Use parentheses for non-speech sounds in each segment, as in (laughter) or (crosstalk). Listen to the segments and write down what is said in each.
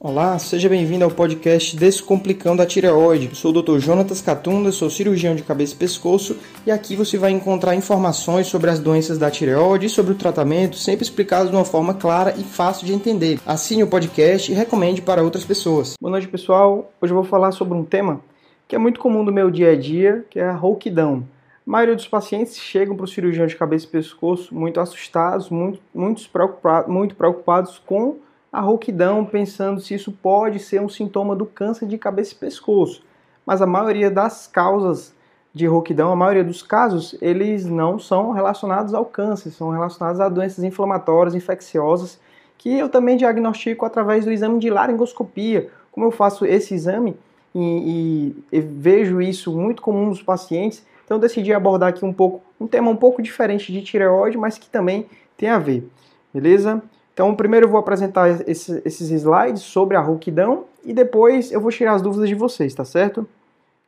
Olá, seja bem-vindo ao podcast Descomplicando a Tireoide. Sou o Dr. Jonatas Catunda, sou cirurgião de cabeça e pescoço e aqui você vai encontrar informações sobre as doenças da tireoide e sobre o tratamento, sempre explicado de uma forma clara e fácil de entender. Assine o podcast e recomende para outras pessoas. Boa noite, pessoal. Hoje eu vou falar sobre um tema que é muito comum no meu dia a dia, que é a rouquidão. A maioria dos pacientes chegam para o cirurgião de cabeça e pescoço muito assustados, muito, muito, preocupados, muito preocupados com a rouquidão, pensando se isso pode ser um sintoma do câncer de cabeça e pescoço. Mas a maioria das causas de rouquidão, a maioria dos casos, eles não são relacionados ao câncer, são relacionados a doenças inflamatórias, infecciosas, que eu também diagnostico através do exame de laringoscopia. Como eu faço esse exame e, e, e vejo isso muito comum nos pacientes, então eu decidi abordar aqui um pouco um tema um pouco diferente de tireoide, mas que também tem a ver. Beleza? Então, primeiro eu vou apresentar esse, esses slides sobre a rouquidão e depois eu vou tirar as dúvidas de vocês, tá certo?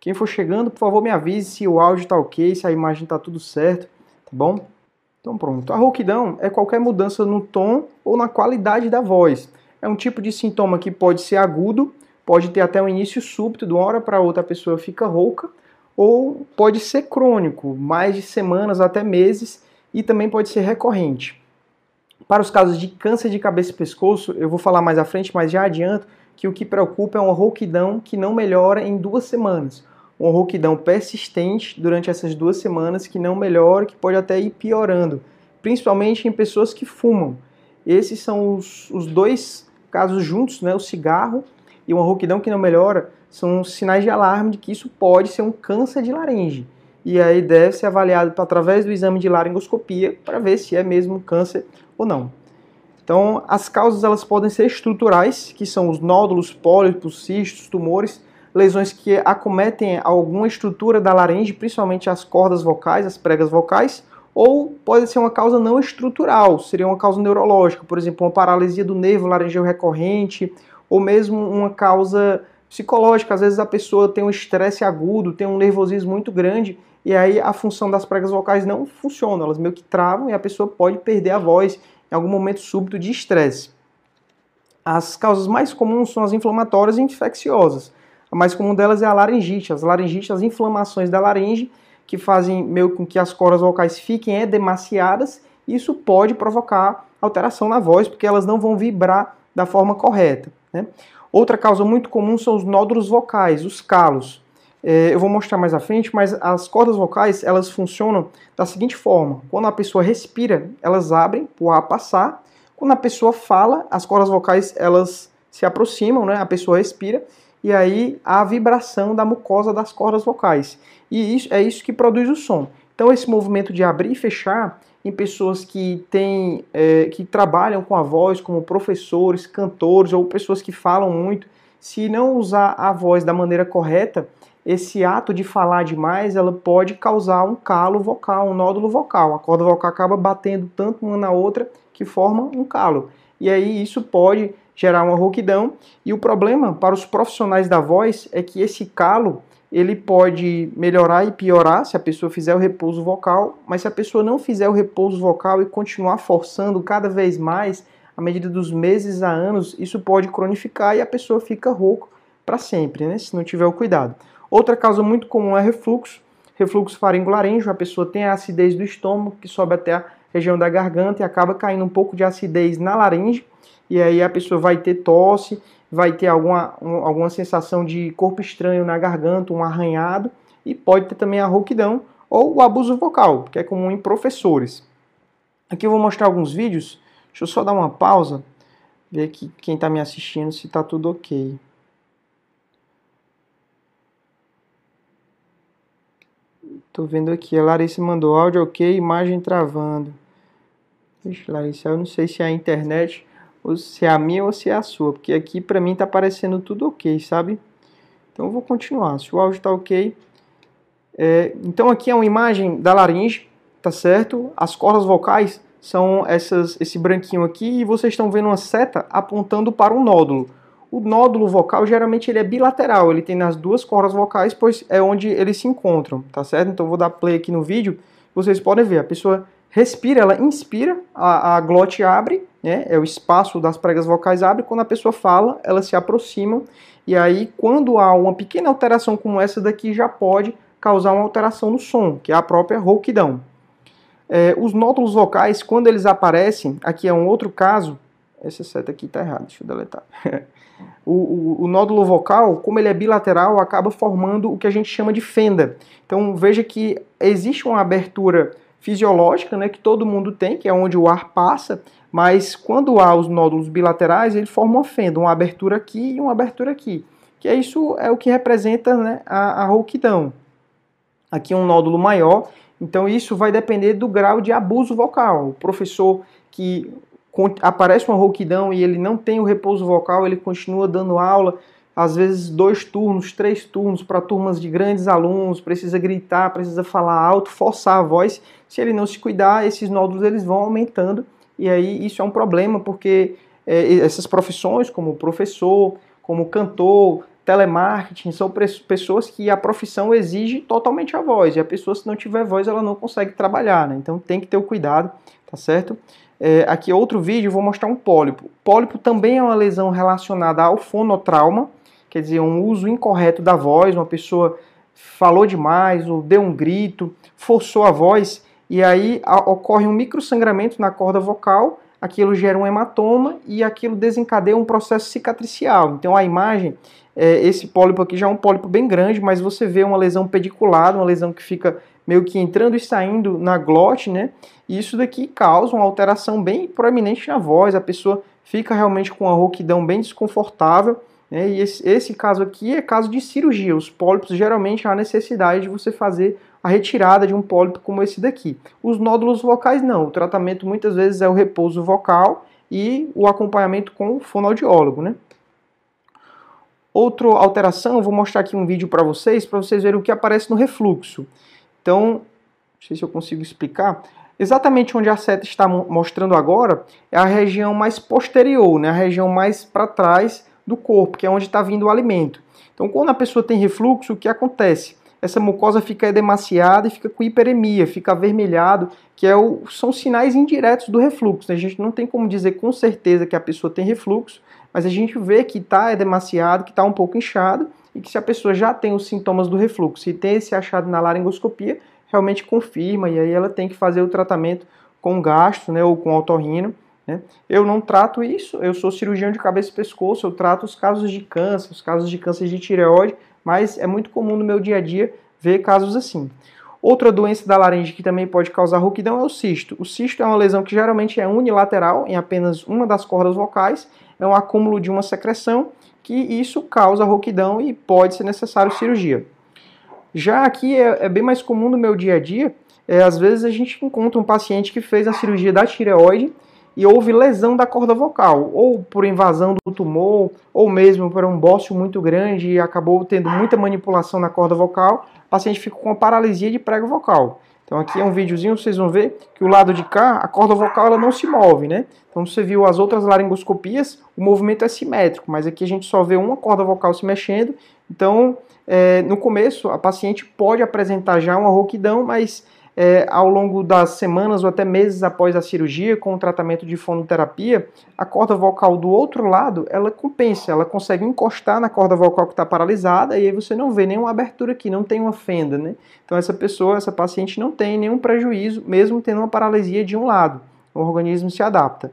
Quem for chegando, por favor, me avise se o áudio está ok, se a imagem está tudo certo, tá bom? Então, pronto. A rouquidão é qualquer mudança no tom ou na qualidade da voz. É um tipo de sintoma que pode ser agudo, pode ter até um início súbito, de uma hora para outra a pessoa fica rouca, ou pode ser crônico, mais de semanas até meses, e também pode ser recorrente. Para os casos de câncer de cabeça e pescoço, eu vou falar mais à frente, mas já adianto que o que preocupa é uma rouquidão que não melhora em duas semanas. Uma rouquidão persistente durante essas duas semanas que não melhora, que pode até ir piorando, principalmente em pessoas que fumam. Esses são os, os dois casos juntos, né? o cigarro e uma rouquidão que não melhora, são sinais de alarme de que isso pode ser um câncer de laringe. E aí deve ser avaliado através do exame de laringoscopia para ver se é mesmo câncer ou não. Então, as causas elas podem ser estruturais, que são os nódulos, pólipos, cistos, tumores, lesões que acometem alguma estrutura da laringe, principalmente as cordas vocais, as pregas vocais, ou pode ser uma causa não estrutural, seria uma causa neurológica, por exemplo, uma paralisia do nervo laringeu recorrente, ou mesmo uma causa psicológica, às vezes a pessoa tem um estresse agudo, tem um nervosismo muito grande, e aí a função das pregas vocais não funciona, elas meio que travam e a pessoa pode perder a voz em algum momento súbito de estresse. As causas mais comuns são as inflamatórias e infecciosas. A mais comum delas é a laringite. As laringites, as inflamações da laringe, que fazem meio com que as cordas vocais fiquem edemaciadas, isso pode provocar alteração na voz, porque elas não vão vibrar da forma correta. Né? Outra causa muito comum são os nódulos vocais, os calos. É, eu vou mostrar mais à frente, mas as cordas vocais elas funcionam da seguinte forma: quando a pessoa respira, elas abrem para o ar passar. Quando a pessoa fala, as cordas vocais elas se aproximam, né? A pessoa respira e aí há a vibração da mucosa das cordas vocais. E isso é isso que produz o som. Então esse movimento de abrir e fechar em pessoas que têm, é, que trabalham com a voz, como professores, cantores ou pessoas que falam muito, se não usar a voz da maneira correta, esse ato de falar demais, ela pode causar um calo vocal, um nódulo vocal. A corda vocal acaba batendo tanto uma na outra que forma um calo. E aí isso pode gerar uma rouquidão. E o problema para os profissionais da voz é que esse calo ele pode melhorar e piorar se a pessoa fizer o repouso vocal, mas se a pessoa não fizer o repouso vocal e continuar forçando cada vez mais, à medida dos meses a anos, isso pode cronificar e a pessoa fica rouco para sempre, né? Se não tiver o cuidado. Outra causa muito comum é refluxo, refluxo faringolaríngeo, a pessoa tem a acidez do estômago que sobe até a região da garganta e acaba caindo um pouco de acidez na laringe, e aí a pessoa vai ter tosse, vai ter alguma, um, alguma sensação de corpo estranho na garganta, um arranhado, e pode ter também a rouquidão ou o abuso vocal, que é comum em professores. Aqui eu vou mostrar alguns vídeos, deixa eu só dar uma pausa, ver aqui quem está me assistindo se está tudo ok. Tô vendo aqui, a Larissa mandou áudio ok, imagem travando. Vixe, Larissa, eu não sei se é a internet, se é a minha ou se é a sua, porque aqui pra mim tá aparecendo tudo ok, sabe? Então eu vou continuar, se o áudio tá ok. É, então aqui é uma imagem da laringe, tá certo? As cordas vocais são essas, esse branquinho aqui e vocês estão vendo uma seta apontando para um nódulo. O nódulo vocal geralmente ele é bilateral, ele tem nas duas cordas vocais, pois é onde eles se encontram, tá certo? Então vou dar play aqui no vídeo, vocês podem ver, a pessoa respira, ela inspira, a, a glote abre, né, é o espaço das pregas vocais abre, quando a pessoa fala, elas se aproximam, e aí quando há uma pequena alteração como essa daqui, já pode causar uma alteração no som, que é a própria rouquidão. É, os nódulos vocais, quando eles aparecem, aqui é um outro caso, essa seta aqui está errada, deixa eu deletar. (laughs) o, o, o, nódulo vocal, como ele é bilateral, acaba formando o que a gente chama de fenda. Então veja que existe uma abertura fisiológica, né, que todo mundo tem, que é onde o ar passa, mas quando há os nódulos bilaterais, ele forma uma fenda, uma abertura aqui e uma abertura aqui. Que é isso é o que representa né, a, a rouquidão. Aqui é um nódulo maior, então isso vai depender do grau de abuso vocal. O professor que aparece uma rouquidão e ele não tem o repouso vocal, ele continua dando aula, às vezes dois turnos, três turnos para turmas de grandes alunos, precisa gritar, precisa falar alto, forçar a voz. Se ele não se cuidar, esses nódulos eles vão aumentando e aí isso é um problema porque é, essas profissões, como professor, como cantor, telemarketing, são pessoas que a profissão exige totalmente a voz e a pessoa se não tiver voz ela não consegue trabalhar, né? Então tem que ter o cuidado, tá certo? É, aqui outro vídeo, vou mostrar um pólipo. Pólipo também é uma lesão relacionada ao fonotrauma, quer dizer, um uso incorreto da voz, uma pessoa falou demais, ou deu um grito, forçou a voz, e aí a, ocorre um microsangramento na corda vocal, aquilo gera um hematoma e aquilo desencadeia um processo cicatricial. Então a imagem, é, esse pólipo aqui já é um pólipo bem grande, mas você vê uma lesão pediculada, uma lesão que fica meio que entrando e saindo na glote, né? E isso daqui causa uma alteração bem proeminente na voz, a pessoa fica realmente com uma rouquidão bem desconfortável. Né? E esse, esse caso aqui é caso de cirurgia. Os pólipos geralmente há necessidade de você fazer a retirada de um pólipo como esse daqui. Os nódulos vocais não. O tratamento muitas vezes é o repouso vocal e o acompanhamento com o fonoaudiólogo, né? Outra alteração, vou mostrar aqui um vídeo para vocês, para vocês verem o que aparece no refluxo. Então, não sei se eu consigo explicar. Exatamente onde a seta está mostrando agora é a região mais posterior, né? a região mais para trás do corpo, que é onde está vindo o alimento. Então, quando a pessoa tem refluxo, o que acontece? Essa mucosa fica edemaciada e fica com hiperemia, fica avermelhado, que é o, são sinais indiretos do refluxo. Né? A gente não tem como dizer com certeza que a pessoa tem refluxo, mas a gente vê que está edemaciado, que está um pouco inchado, e que se a pessoa já tem os sintomas do refluxo e tem esse achado na laringoscopia, realmente confirma e aí ela tem que fazer o tratamento com gasto, né, ou com otorrino. Né? Eu não trato isso, eu sou cirurgião de cabeça e pescoço, eu trato os casos de câncer, os casos de câncer de tireoide, mas é muito comum no meu dia a dia ver casos assim. Outra doença da laringe que também pode causar rouquidão é o cisto. O cisto é uma lesão que geralmente é unilateral em apenas uma das cordas vocais, é um acúmulo de uma secreção que isso causa rouquidão e pode ser necessário cirurgia. Já aqui é, é bem mais comum no meu dia a dia, é, às vezes a gente encontra um paciente que fez a cirurgia da tireoide e houve lesão da corda vocal, ou por invasão do tumor, ou mesmo por um bócio muito grande e acabou tendo muita manipulação na corda vocal, o paciente fica com uma paralisia de prego vocal. Então aqui é um videozinho, vocês vão ver que o lado de cá, a corda vocal ela não se move, né? Então você viu as outras laringoscopias, o movimento é simétrico, mas aqui a gente só vê uma corda vocal se mexendo. Então, é, no começo, a paciente pode apresentar já uma rouquidão, mas é, ao longo das semanas ou até meses após a cirurgia, com o tratamento de fonoterapia, a corda vocal do outro lado, ela compensa, ela consegue encostar na corda vocal que está paralisada e aí você não vê nenhuma abertura aqui, não tem uma fenda, né? Então essa pessoa, essa paciente não tem nenhum prejuízo, mesmo tendo uma paralisia de um lado. O organismo se adapta.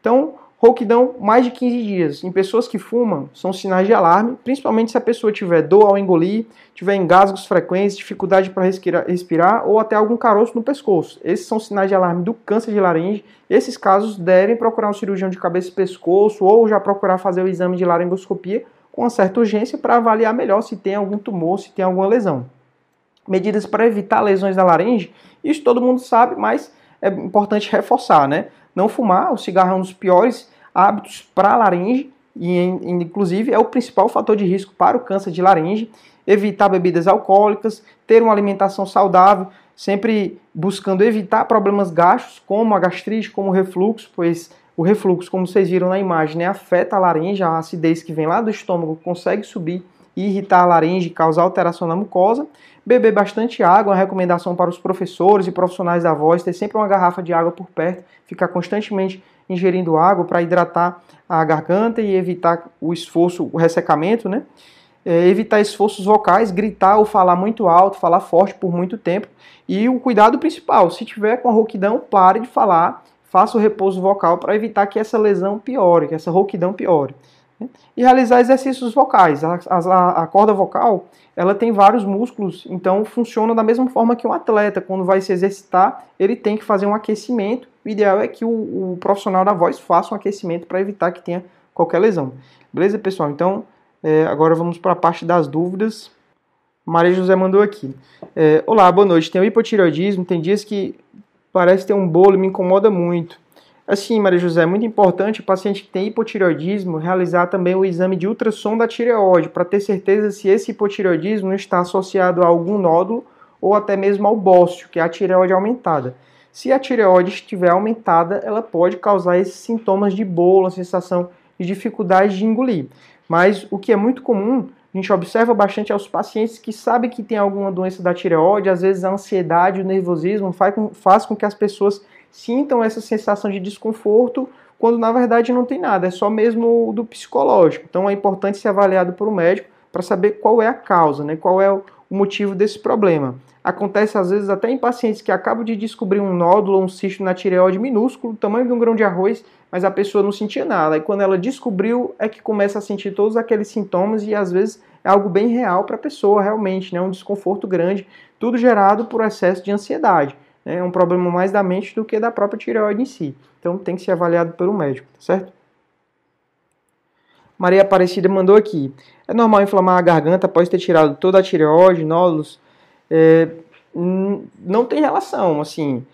Então, Rouquidão mais de 15 dias. Em pessoas que fumam, são sinais de alarme, principalmente se a pessoa tiver dor ao engolir, tiver engasgos frequentes, dificuldade para respirar, ou até algum caroço no pescoço. Esses são sinais de alarme do câncer de laringe. Esses casos devem procurar um cirurgião de cabeça e pescoço ou já procurar fazer o exame de laringoscopia com uma certa urgência para avaliar melhor se tem algum tumor, se tem alguma lesão. Medidas para evitar lesões da laringe, isso todo mundo sabe, mas é importante reforçar, né? Não fumar, o cigarro é um dos piores hábitos para a laringe, e inclusive é o principal fator de risco para o câncer de laringe. Evitar bebidas alcoólicas, ter uma alimentação saudável, sempre buscando evitar problemas gastos, como a gastrite, como o refluxo, pois o refluxo, como vocês viram na imagem, né, afeta a laringe, a acidez que vem lá do estômago consegue subir irritar a laringe, causar alteração na mucosa. Beber bastante água, uma recomendação para os professores e profissionais da voz, ter sempre uma garrafa de água por perto, ficar constantemente ingerindo água para hidratar a garganta e evitar o esforço, o ressecamento, né? É, evitar esforços vocais, gritar ou falar muito alto, falar forte por muito tempo. E o cuidado principal, se tiver com a rouquidão, pare de falar, faça o repouso vocal para evitar que essa lesão piore, que essa rouquidão piore. E realizar exercícios vocais. A, a, a, corda vocal ela tem vários músculos, então funciona da mesma forma que um atleta. Quando vai se exercitar, ele tem que fazer um aquecimento. O ideal é que o, o profissional da voz faça um aquecimento para evitar que tenha qualquer lesão. Beleza, pessoal? Então, é, agora vamos para a parte das dúvidas. Maria José mandou aqui. É, Olá, boa noite. Tenho hipotireoidismo, tem dias que parece ter um bolo e me incomoda muito. Assim, Maria José, é muito importante o paciente que tem hipotireoidismo realizar também o exame de ultrassom da tireoide para ter certeza se esse hipotireoidismo não está associado a algum nódulo ou até mesmo ao bócio, que é a tireoide aumentada. Se a tireoide estiver aumentada, ela pode causar esses sintomas de bolo, sensação de dificuldade de engolir. Mas o que é muito comum, a gente observa bastante aos pacientes que sabem que tem alguma doença da tireoide, às vezes a ansiedade, o nervosismo faz com, faz com que as pessoas sintam essa sensação de desconforto, quando na verdade não tem nada, é só mesmo do psicológico. Então é importante ser avaliado por um médico para saber qual é a causa, né, qual é o motivo desse problema. Acontece às vezes até em pacientes que acabam de descobrir um nódulo ou um cisto na tireoide minúsculo, tamanho de um grão de arroz, mas a pessoa não sentia nada. E quando ela descobriu, é que começa a sentir todos aqueles sintomas e às vezes é algo bem real para a pessoa, realmente, né? um desconforto grande, tudo gerado por excesso de ansiedade. É um problema mais da mente do que da própria tireoide em si. Então tem que ser avaliado pelo médico, tá certo? Maria Aparecida mandou aqui. É normal inflamar a garganta após ter tirado toda a tireoide, nódulos? é, não tem relação, assim.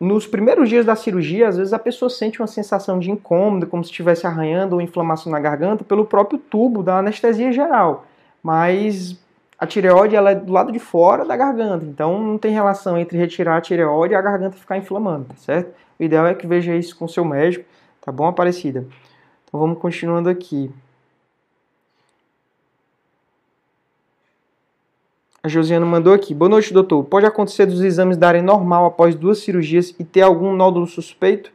Nos primeiros dias da cirurgia, às vezes a pessoa sente uma sensação de incômodo, como se estivesse arranhando ou inflamação na garganta, pelo próprio tubo da anestesia geral. Mas a tireoide ela é do lado de fora da garganta, então não tem relação entre retirar a tireoide e a garganta ficar inflamando, tá certo? O ideal é que veja isso com seu médico, tá bom, Aparecida? Então vamos continuando aqui. A Josiana mandou aqui. Boa noite, doutor. Pode acontecer dos exames darem normal após duas cirurgias e ter algum nódulo suspeito?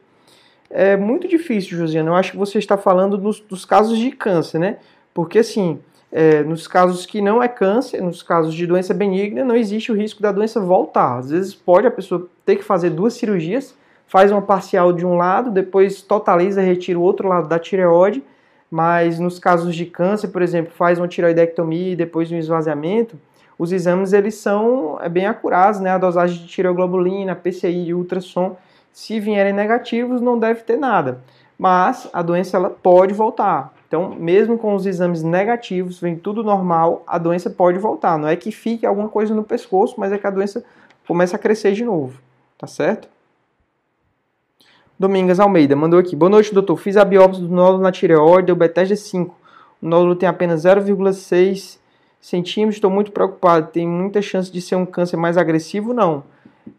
É muito difícil, Josiana. Eu acho que você está falando dos, dos casos de câncer, né? Porque, assim, é, nos casos que não é câncer, nos casos de doença benigna, não existe o risco da doença voltar. Às vezes pode a pessoa ter que fazer duas cirurgias, faz uma parcial de um lado, depois totaliza, retira o outro lado da tireoide, mas nos casos de câncer, por exemplo, faz uma tireoidectomia e depois um esvaziamento, os exames eles são é, bem acurados, né? A dosagem de tireoglobulina, PCI e ultrassom, se vierem negativos, não deve ter nada. Mas a doença ela pode voltar. Então, mesmo com os exames negativos, vem tudo normal, a doença pode voltar. Não é que fique alguma coisa no pescoço, mas é que a doença começa a crescer de novo. Tá certo? Domingas Almeida mandou aqui. Boa noite, doutor. Fiz a biópsia do nódulo na tireoide, deu Bethesda 5. O nódulo tem apenas 0,6 centímetros, estou muito preocupado, tem muita chance de ser um câncer mais agressivo? Não.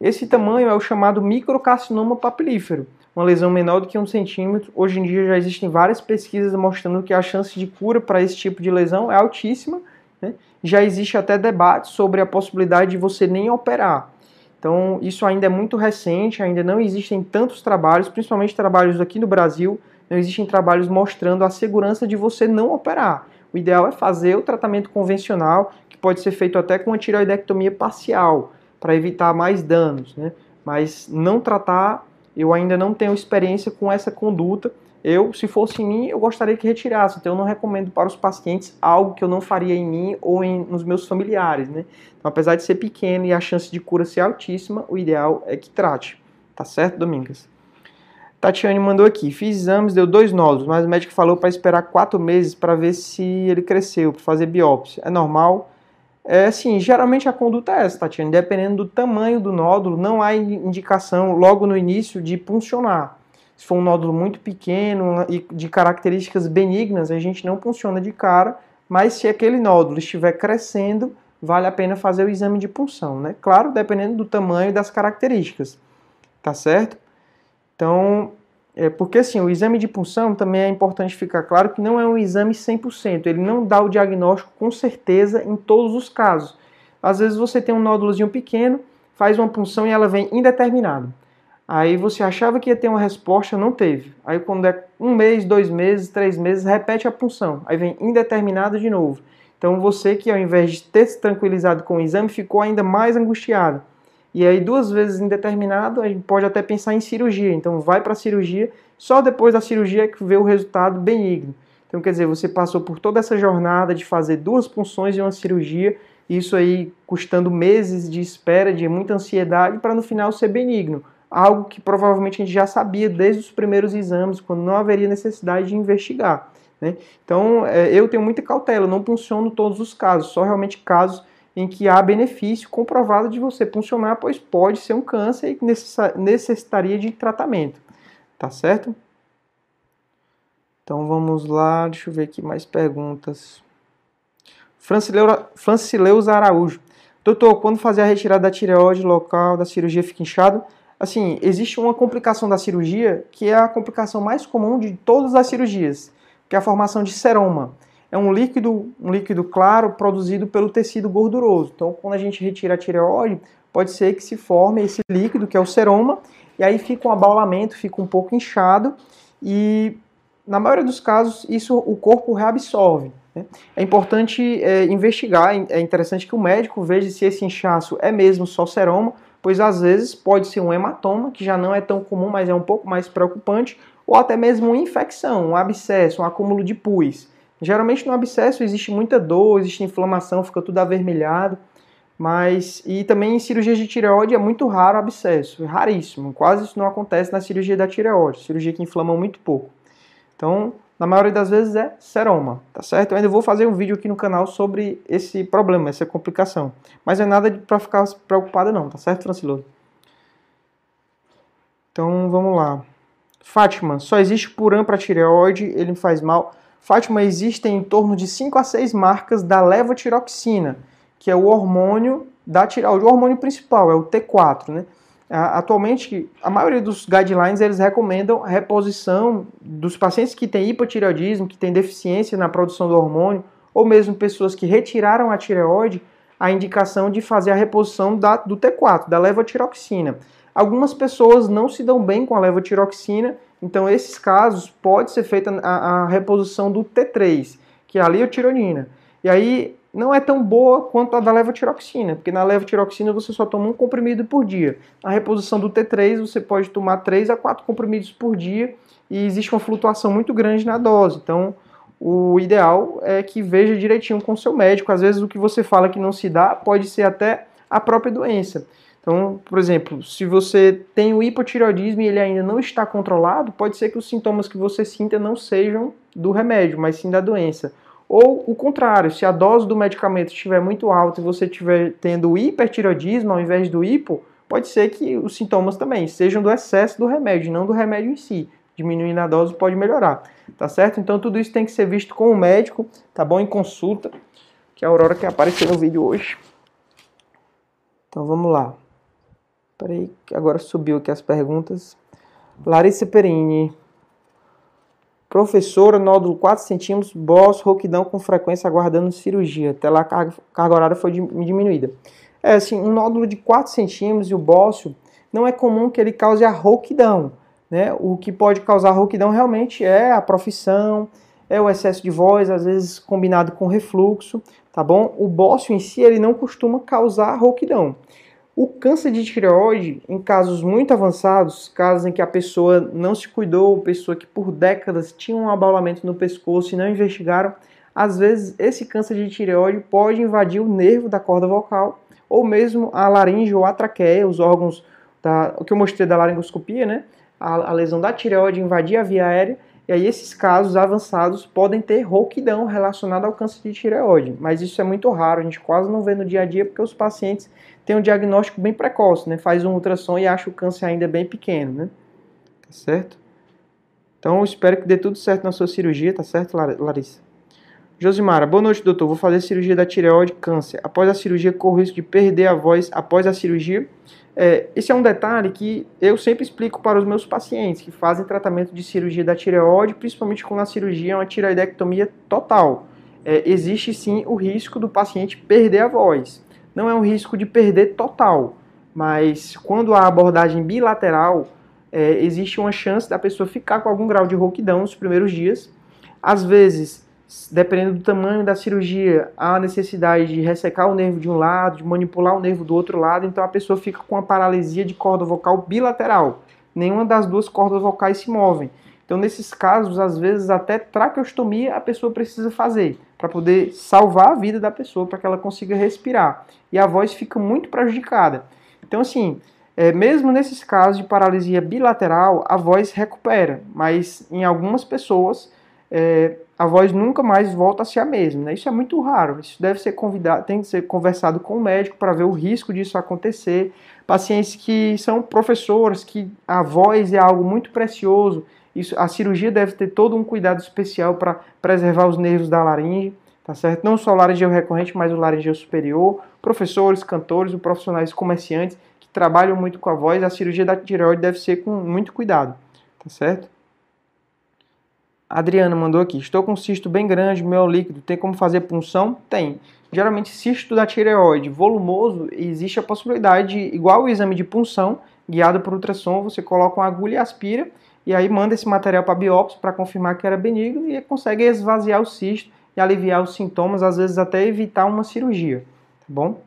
Esse tamanho é o chamado microcarcinoma papilífero, uma lesão menor do que um centímetro. Hoje em dia já existem várias pesquisas mostrando que a chance de cura para esse tipo de lesão é altíssima. Né? Já existe até debate sobre a possibilidade de você nem operar. Então, isso ainda é muito recente, ainda não existem tantos trabalhos, principalmente trabalhos aqui no Brasil, não existem trabalhos mostrando a segurança de você não operar. O ideal é fazer o tratamento convencional, que pode ser feito até com uma tireoidectomia parcial, para evitar mais danos, né? Mas não tratar, eu ainda não tenho experiência com essa conduta. Eu, se fosse em mim, eu gostaria que retirasse. Então, eu não recomendo para os pacientes algo que eu não faria em mim ou em, nos meus familiares, né? Então, apesar de ser pequeno e a chance de cura ser altíssima, o ideal é que trate. Tá certo, Domingas? Tatiane mandou aqui, fiz exames, deu dois nódulos, mas o médico falou para esperar quatro meses para ver se ele cresceu, para fazer biópsia. É normal? É assim, geralmente a conduta é essa, Tatiane, dependendo do tamanho do nódulo, não há indicação logo no início de puncionar. Se for um nódulo muito pequeno e de características benignas, a gente não funciona de cara, mas se aquele nódulo estiver crescendo, vale a pena fazer o exame de punção, né? Claro, dependendo do tamanho e das características, tá certo? Então, É porque assim, o exame de punção também é importante ficar claro que não é um exame 100%, ele não dá o diagnóstico com certeza em todos os casos. Às vezes você tem um nódulozinho pequeno, faz uma punção e ela vem indeterminada. Aí você achava que ia ter uma resposta, não teve. Aí quando é um mês, dois meses, três meses, repete a punção. Aí vem indeterminado de novo. Então você que ao invés de ter se tranquilizado com o exame, ficou ainda mais angustiado. E aí, duas vezes indeterminado, a gente pode até pensar em cirurgia. Então, vai para a cirurgia, só depois da cirurgia é que vê o resultado benigno. Então, quer dizer, você passou por toda essa jornada de fazer duas punções e uma cirurgia, isso aí custando meses de espera, de muita ansiedade, para no final ser benigno. Algo que provavelmente a gente já sabia desde os primeiros exames, quando não haveria necessidade de investigar. Né? Então, é, eu tenho muita cautela, não funciono todos os casos, só realmente casos em que há benefício comprovado de você funcionar, pois pode ser um câncer e necessitaria de tratamento. Tá certo? Então vamos lá, deixa eu ver aqui mais perguntas. Francileus Araújo. Doutor, quando fazer a retirada da tireoide local da cirurgia fica inchado? Assim, existe uma complicação da cirurgia que é a complicação mais comum de todas as cirurgias, que é a formação de seroma é um líquido, um líquido claro produzido pelo tecido gorduroso. Então, quando a gente retira a tireoide, pode ser que se forme esse líquido, que é o seroma, e aí fica um abaulamento, fica um pouco inchado, e na maioria dos casos, isso o corpo reabsorve. Né? É importante é, investigar, é interessante que o médico veja se esse inchaço é mesmo só seroma, pois às vezes pode ser um hematoma, que já não é tão comum, mas é um pouco mais preocupante, ou até mesmo uma infecção, um abscesso, um acúmulo de pus. Geralmente no abscesso existe muita dor, existe inflamação, fica tudo avermelhado, mas e também em cirurgias de tireoide é muito raro o abscesso, é raríssimo, quase isso não acontece na cirurgia da tireoide, cirurgia que inflama muito pouco. Então, na maioria das vezes é seroma, tá certo? Eu ainda vou fazer um vídeo aqui no canal sobre esse problema, essa complicação, mas é nada para ficar preocupada não, tá certo, Franciloso? Então, vamos lá. Fátima, só existe puram para tireoide, ele faz mal. Fátima, existem em torno de 5 a 6 marcas da levotiroxina, que é o hormônio da tireoide, o hormônio principal, é o T4, né? Atualmente, a maioria dos guidelines eles recomendam a reposição dos pacientes que têm hipotireoidismo, que têm deficiência na produção do hormônio, ou mesmo pessoas que retiraram a tireoide, a indicação de fazer a reposição da, do T4, da levotiroxina. Algumas pessoas não se dão bem com a levotiroxina então, esses casos, pode ser feita a, a reposição do T3, que é a liotironina. E aí, não é tão boa quanto a da levotiroxina, porque na levotiroxina você só toma um comprimido por dia. Na reposição do T3, você pode tomar 3 a 4 comprimidos por dia e existe uma flutuação muito grande na dose. Então, o ideal é que veja direitinho com o seu médico. Às vezes, o que você fala que não se dá pode ser até a própria doença. Então, por exemplo, se você tem o hipotireoidismo e ele ainda não está controlado, pode ser que os sintomas que você sinta não sejam do remédio, mas sim da doença. Ou o contrário, se a dose do medicamento estiver muito alta e você estiver tendo hipertireoidismo ao invés do hipo, pode ser que os sintomas também sejam do excesso do remédio, não do remédio em si. Diminuindo a dose pode melhorar, tá certo? Então tudo isso tem que ser visto com o médico, tá bom? Em consulta, que é a Aurora que apareceu no vídeo hoje. Então vamos lá. Peraí, agora subiu aqui as perguntas. Larissa Perini. Professora, nódulo 4 centímetros, boss, roquidão com frequência aguardando cirurgia. Até lá a carga, carga horária foi diminuída. É assim, um nódulo de 4 centímetros e o bócio, não é comum que ele cause a rouquidão. Né? O que pode causar rouquidão realmente é a profissão, é o excesso de voz, às vezes combinado com refluxo, tá bom? O bócio em si, ele não costuma causar rouquidão. O câncer de tireoide, em casos muito avançados, casos em que a pessoa não se cuidou, pessoa que por décadas tinha um abaulamento no pescoço e não investigaram, às vezes esse câncer de tireoide pode invadir o nervo da corda vocal ou mesmo a laringe ou a traqueia, os órgãos da, o que eu mostrei da laringoscopia, né? A, a lesão da tireoide invadir a via aérea e aí esses casos avançados podem ter rouquidão relacionada ao câncer de tireoide, mas isso é muito raro, a gente quase não vê no dia a dia porque os pacientes têm um diagnóstico bem precoce, né? Faz um ultrassom e acha o câncer ainda bem pequeno, né? Tá certo? Então espero que dê tudo certo na sua cirurgia, tá certo, Larissa? Josimara, boa noite, doutor. Vou fazer cirurgia da tireoide câncer. Após a cirurgia, corro risco de perder a voz após a cirurgia? É, esse é um detalhe que eu sempre explico para os meus pacientes que fazem tratamento de cirurgia da tireoide, principalmente quando a cirurgia é uma tireoidectomia total. É, existe sim o risco do paciente perder a voz. Não é um risco de perder total, mas quando a abordagem bilateral, é, existe uma chance da pessoa ficar com algum grau de rouquidão nos primeiros dias. Às vezes, dependendo do tamanho da cirurgia, há necessidade de ressecar o nervo de um lado, de manipular o nervo do outro lado, então a pessoa fica com a paralisia de corda vocal bilateral. Nenhuma das duas cordas vocais se movem. Então, nesses casos, às vezes até traqueostomia a pessoa precisa fazer para poder salvar a vida da pessoa, para que ela consiga respirar. E a voz fica muito prejudicada. Então, assim, é, mesmo nesses casos de paralisia bilateral, a voz recupera, mas em algumas pessoas é, a voz nunca mais volta a ser a mesma. Né? Isso é muito raro. Isso deve ser convidado, tem que ser conversado com o médico para ver o risco disso acontecer. Pacientes que são professores, que a voz é algo muito precioso. Isso, a cirurgia deve ter todo um cuidado especial para preservar os nervos da laringe, tá certo? Não só o laringeu recorrente, mas o laringeu superior. Professores, cantores, profissionais comerciantes que trabalham muito com a voz, a cirurgia da tireoide deve ser com muito cuidado, tá certo? Adriana mandou aqui: Estou com um cisto bem grande, meu líquido, tem como fazer punção? Tem. Geralmente, cisto da tireoide volumoso, existe a possibilidade, de, igual o exame de punção, guiado por ultrassom, você coloca uma agulha e aspira, e aí manda esse material para biópsia para confirmar que era benigno e consegue esvaziar o cisto e aliviar os sintomas, às vezes até evitar uma cirurgia, tá bom?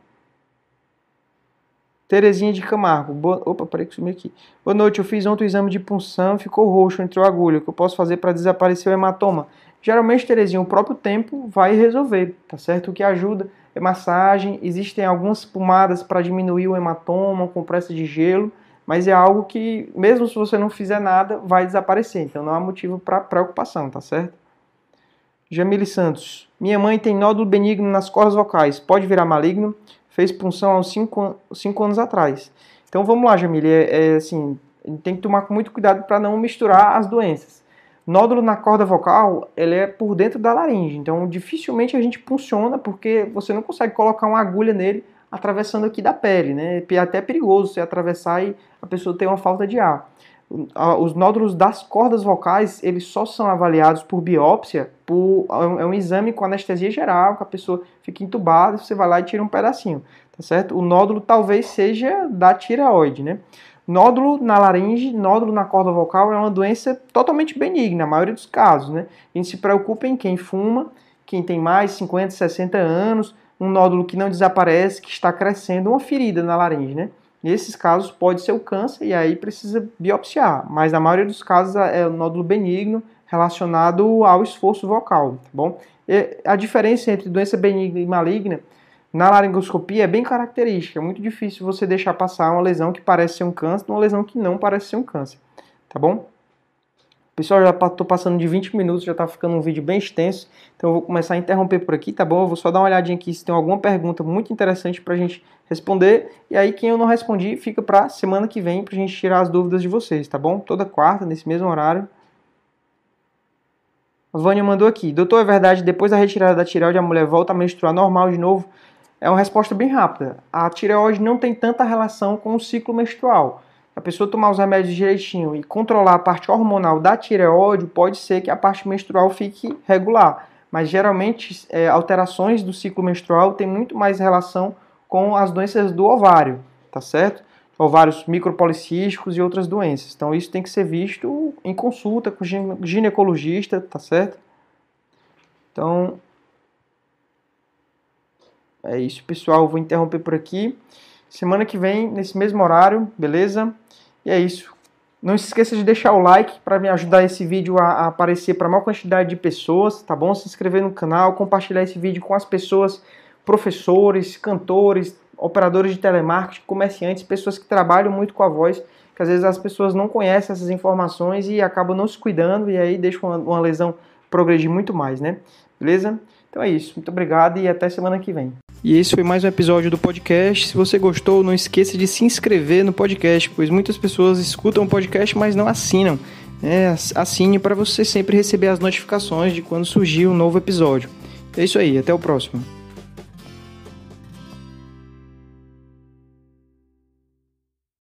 Terezinha de Camargo. Boa... Opa, peraí que sumi aqui. Boa noite, eu fiz ontem o exame de punção, ficou roxo, entrou agulha. O que eu posso fazer para desaparecer o hematoma? Geralmente, Terezinha, o próprio tempo vai resolver, tá certo? O que ajuda é massagem. Existem algumas pomadas para diminuir o hematoma, compressa de gelo, mas é algo que, mesmo se você não fizer nada, vai desaparecer. Então não há motivo para preocupação, tá certo? Jamile Santos. Minha mãe tem nódulo benigno nas cordas vocais. Pode virar maligno? Fez punção há uns 5 anos atrás. Então vamos lá, Jamile, é, é assim, tem que tomar muito cuidado para não misturar as doenças. Nódulo na corda vocal, ele é por dentro da laringe, então dificilmente a gente funciona porque você não consegue colocar uma agulha nele atravessando aqui da pele, né? É até perigoso você atravessar e a pessoa ter uma falta de ar os nódulos das cordas vocais, eles só são avaliados por biópsia, por, é um exame com anestesia geral, que a pessoa fica entubada, você vai lá e tira um pedacinho, tá certo? O nódulo talvez seja da tireoide, né? Nódulo na laringe, nódulo na corda vocal é uma doença totalmente benigna, na maioria dos casos, né? A gente se preocupa em quem fuma, quem tem mais 50, 60 anos, um nódulo que não desaparece, que está crescendo, uma ferida na laringe, né? Nesses casos pode ser o câncer e aí precisa biopsiar, mas na maioria dos casos é o nódulo benigno relacionado ao esforço vocal, tá bom? E a diferença entre doença benigna e maligna na laringoscopia é bem característica, é muito difícil você deixar passar uma lesão que parece ser um câncer uma lesão que não parece ser um câncer, tá bom? Pessoal, já estou passando de 20 minutos, já está ficando um vídeo bem extenso, então eu vou começar a interromper por aqui, tá bom? Eu vou só dar uma olhadinha aqui se tem alguma pergunta muito interessante para a gente responder, e aí quem eu não respondi fica para semana que vem para a gente tirar as dúvidas de vocês, tá bom? Toda quarta, nesse mesmo horário. A Vânia mandou aqui, doutor, é verdade, depois da retirada da tireoide a mulher volta a menstruar normal de novo? É uma resposta bem rápida. A tireoide não tem tanta relação com o ciclo menstrual a pessoa tomar os remédios direitinho e controlar a parte hormonal da tireoide, pode ser que a parte menstrual fique regular. Mas geralmente é, alterações do ciclo menstrual têm muito mais relação com as doenças do ovário, tá certo? Ovários micropolicísticos e outras doenças. Então isso tem que ser visto em consulta com ginecologista, tá certo? Então é isso, pessoal. vou interromper por aqui. Semana que vem, nesse mesmo horário, beleza? E é isso. Não se esqueça de deixar o like para me ajudar esse vídeo a, aparecer para maior quantidade de pessoas, tá bom? Se inscrever no canal, compartilhar esse vídeo com as pessoas, professores, cantores, operadores de telemarketing, comerciantes, pessoas que trabalham muito com a voz, que às vezes as pessoas não conhecem essas informações e acabam não se cuidando e aí deixam uma, uma lesão progredir muito mais, né? Beleza? Então é isso. Muito obrigado e até semana que vem. E esse foi mais um episódio do podcast. Se você gostou, não esqueça de se inscrever no podcast, pois muitas pessoas escutam o podcast, mas não assinam. É, assine para você sempre receber as notificações de quando surgir um novo episódio. É isso aí, até o próximo.